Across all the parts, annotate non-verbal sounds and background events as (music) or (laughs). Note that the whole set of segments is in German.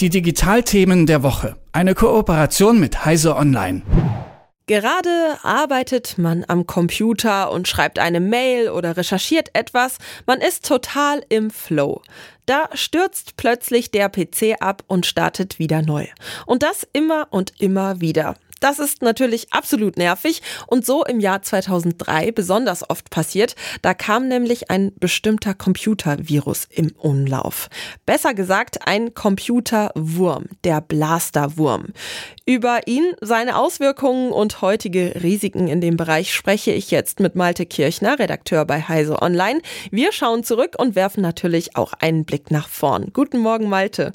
Die Digitalthemen der Woche. Eine Kooperation mit Heise Online. Gerade arbeitet man am Computer und schreibt eine Mail oder recherchiert etwas. Man ist total im Flow. Da stürzt plötzlich der PC ab und startet wieder neu. Und das immer und immer wieder. Das ist natürlich absolut nervig und so im Jahr 2003 besonders oft passiert. Da kam nämlich ein bestimmter Computervirus im Umlauf. Besser gesagt ein Computerwurm, der Blasterwurm. Über ihn, seine Auswirkungen und heutige Risiken in dem Bereich spreche ich jetzt mit Malte Kirchner, Redakteur bei Heise Online. Wir schauen zurück und werfen natürlich auch einen Blick nach vorn. Guten Morgen, Malte.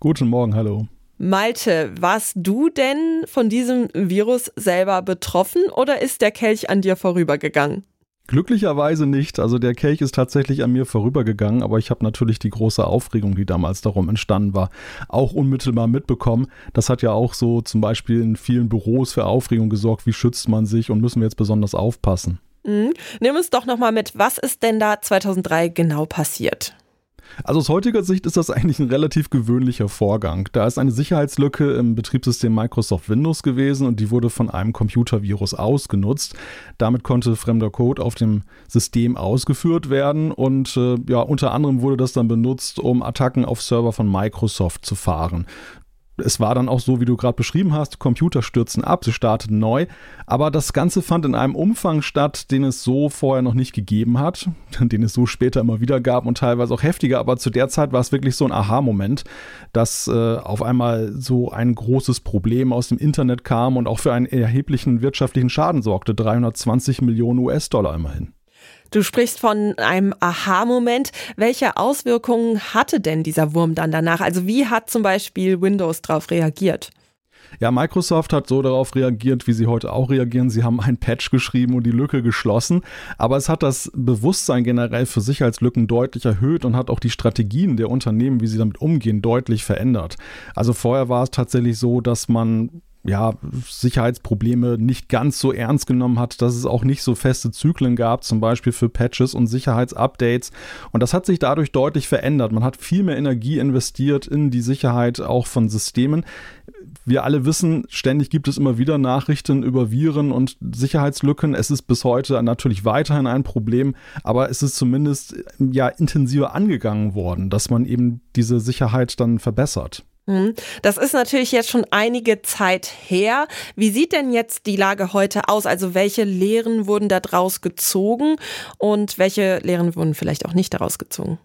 Guten Morgen, hallo. Malte, warst du denn von diesem Virus selber betroffen oder ist der Kelch an dir vorübergegangen? Glücklicherweise nicht. Also der Kelch ist tatsächlich an mir vorübergegangen, aber ich habe natürlich die große Aufregung, die damals darum entstanden war, auch unmittelbar mitbekommen. Das hat ja auch so zum Beispiel in vielen Büros für Aufregung gesorgt. Wie schützt man sich und müssen wir jetzt besonders aufpassen? Mhm. Nimm uns doch nochmal mit, was ist denn da 2003 genau passiert? Also aus heutiger Sicht ist das eigentlich ein relativ gewöhnlicher Vorgang. Da ist eine Sicherheitslücke im Betriebssystem Microsoft Windows gewesen und die wurde von einem Computervirus ausgenutzt. Damit konnte fremder Code auf dem System ausgeführt werden und äh, ja, unter anderem wurde das dann benutzt, um Attacken auf Server von Microsoft zu fahren es war dann auch so, wie du gerade beschrieben hast, Computer stürzen ab, sie starteten neu, aber das Ganze fand in einem Umfang statt, den es so vorher noch nicht gegeben hat, (laughs) den es so später immer wieder gab und teilweise auch heftiger, aber zu der Zeit war es wirklich so ein Aha-Moment, dass äh, auf einmal so ein großes Problem aus dem Internet kam und auch für einen erheblichen wirtschaftlichen Schaden sorgte, 320 Millionen US-Dollar immerhin. Du sprichst von einem Aha-Moment. Welche Auswirkungen hatte denn dieser Wurm dann danach? Also wie hat zum Beispiel Windows darauf reagiert? Ja, Microsoft hat so darauf reagiert, wie sie heute auch reagieren. Sie haben ein Patch geschrieben und die Lücke geschlossen. Aber es hat das Bewusstsein generell für Sicherheitslücken deutlich erhöht und hat auch die Strategien der Unternehmen, wie sie damit umgehen, deutlich verändert. Also vorher war es tatsächlich so, dass man ja, Sicherheitsprobleme nicht ganz so ernst genommen hat, dass es auch nicht so feste Zyklen gab, zum Beispiel für Patches und Sicherheitsupdates. Und das hat sich dadurch deutlich verändert. Man hat viel mehr Energie investiert in die Sicherheit auch von Systemen. Wir alle wissen, ständig gibt es immer wieder Nachrichten über Viren und Sicherheitslücken. Es ist bis heute natürlich weiterhin ein Problem, aber es ist zumindest ja intensiver angegangen worden, dass man eben diese Sicherheit dann verbessert. Hm. Das ist natürlich jetzt schon einige Zeit her. Wie sieht denn jetzt die Lage heute aus? Also welche Lehren wurden da draus gezogen und welche Lehren wurden vielleicht auch nicht daraus gezogen?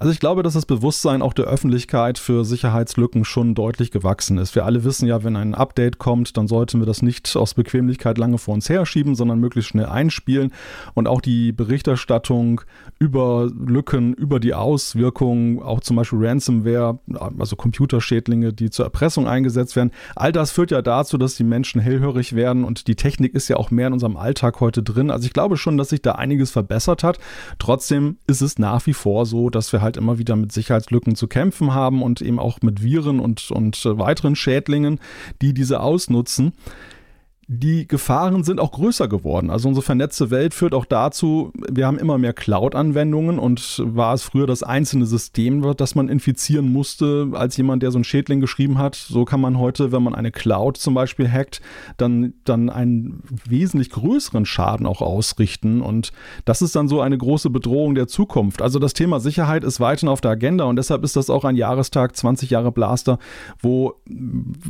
Also ich glaube, dass das Bewusstsein auch der Öffentlichkeit für Sicherheitslücken schon deutlich gewachsen ist. Wir alle wissen ja, wenn ein Update kommt, dann sollten wir das nicht aus Bequemlichkeit lange vor uns herschieben, sondern möglichst schnell einspielen. Und auch die Berichterstattung über Lücken, über die Auswirkungen, auch zum Beispiel Ransomware, also Computerschädlinge, die zur Erpressung eingesetzt werden, all das führt ja dazu, dass die Menschen hellhörig werden und die Technik ist ja auch mehr in unserem Alltag heute drin. Also ich glaube schon, dass sich da einiges verbessert hat. Trotzdem ist es nach wie vor so, dass wir halt halt immer wieder mit Sicherheitslücken zu kämpfen haben und eben auch mit Viren und, und weiteren Schädlingen, die diese ausnutzen die Gefahren sind auch größer geworden. Also unsere vernetzte Welt führt auch dazu, wir haben immer mehr Cloud-Anwendungen und war es früher das einzelne System, das man infizieren musste, als jemand, der so einen Schädling geschrieben hat. So kann man heute, wenn man eine Cloud zum Beispiel hackt, dann, dann einen wesentlich größeren Schaden auch ausrichten. Und das ist dann so eine große Bedrohung der Zukunft. Also das Thema Sicherheit ist weiterhin auf der Agenda und deshalb ist das auch ein Jahrestag, 20 Jahre Blaster, wo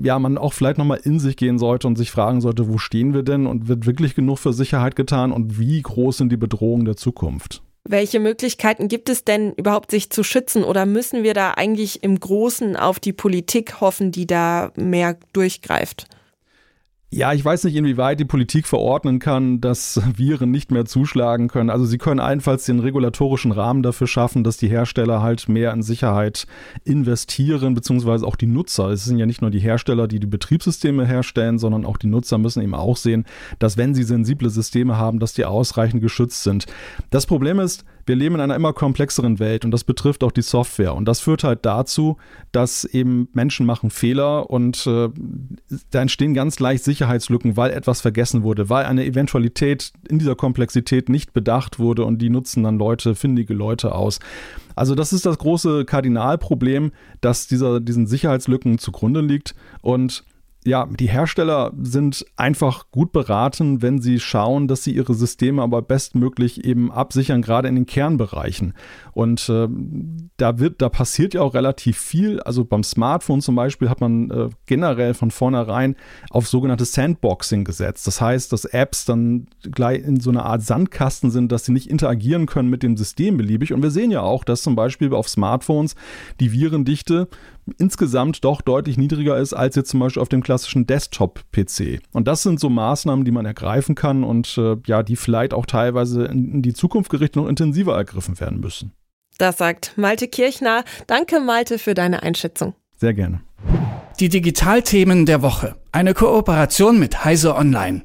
ja man auch vielleicht nochmal in sich gehen sollte und sich fragen sollte, wo stehen wir denn und wird wirklich genug für Sicherheit getan und wie groß sind die Bedrohungen der Zukunft? Welche Möglichkeiten gibt es denn überhaupt, sich zu schützen? Oder müssen wir da eigentlich im Großen auf die Politik hoffen, die da mehr durchgreift? Ja, ich weiß nicht, inwieweit die Politik verordnen kann, dass (laughs) Viren nicht mehr zuschlagen können. Also sie können allenfalls den regulatorischen Rahmen dafür schaffen, dass die Hersteller halt mehr in Sicherheit investieren, beziehungsweise auch die Nutzer. Es sind ja nicht nur die Hersteller, die die Betriebssysteme herstellen, sondern auch die Nutzer müssen eben auch sehen, dass wenn sie sensible Systeme haben, dass die ausreichend geschützt sind. Das Problem ist, wir leben in einer immer komplexeren Welt und das betrifft auch die Software. Und das führt halt dazu, dass eben Menschen machen Fehler und äh, da entstehen ganz leicht Sicherheitslücken, weil etwas vergessen wurde, weil eine Eventualität in dieser Komplexität nicht bedacht wurde und die nutzen dann Leute, findige Leute aus. Also das ist das große Kardinalproblem, dass dieser, diesen Sicherheitslücken zugrunde liegt und ja, die Hersteller sind einfach gut beraten, wenn sie schauen, dass sie ihre Systeme aber bestmöglich eben absichern, gerade in den Kernbereichen. Und äh, da wird, da passiert ja auch relativ viel. Also beim Smartphone zum Beispiel hat man äh, generell von vornherein auf sogenanntes Sandboxing gesetzt. Das heißt, dass Apps dann gleich in so einer Art Sandkasten sind, dass sie nicht interagieren können mit dem System beliebig. Und wir sehen ja auch, dass zum Beispiel auf Smartphones die Virendichte insgesamt doch deutlich niedriger ist als jetzt zum Beispiel auf dem klassischen Desktop-PC. Und das sind so Maßnahmen, die man ergreifen kann und äh, ja, die vielleicht auch teilweise in, in die Zukunft gerichtet noch intensiver ergriffen werden müssen. Das sagt Malte Kirchner. Danke, Malte, für deine Einschätzung. Sehr gerne. Die Digitalthemen der Woche. Eine Kooperation mit Heise Online.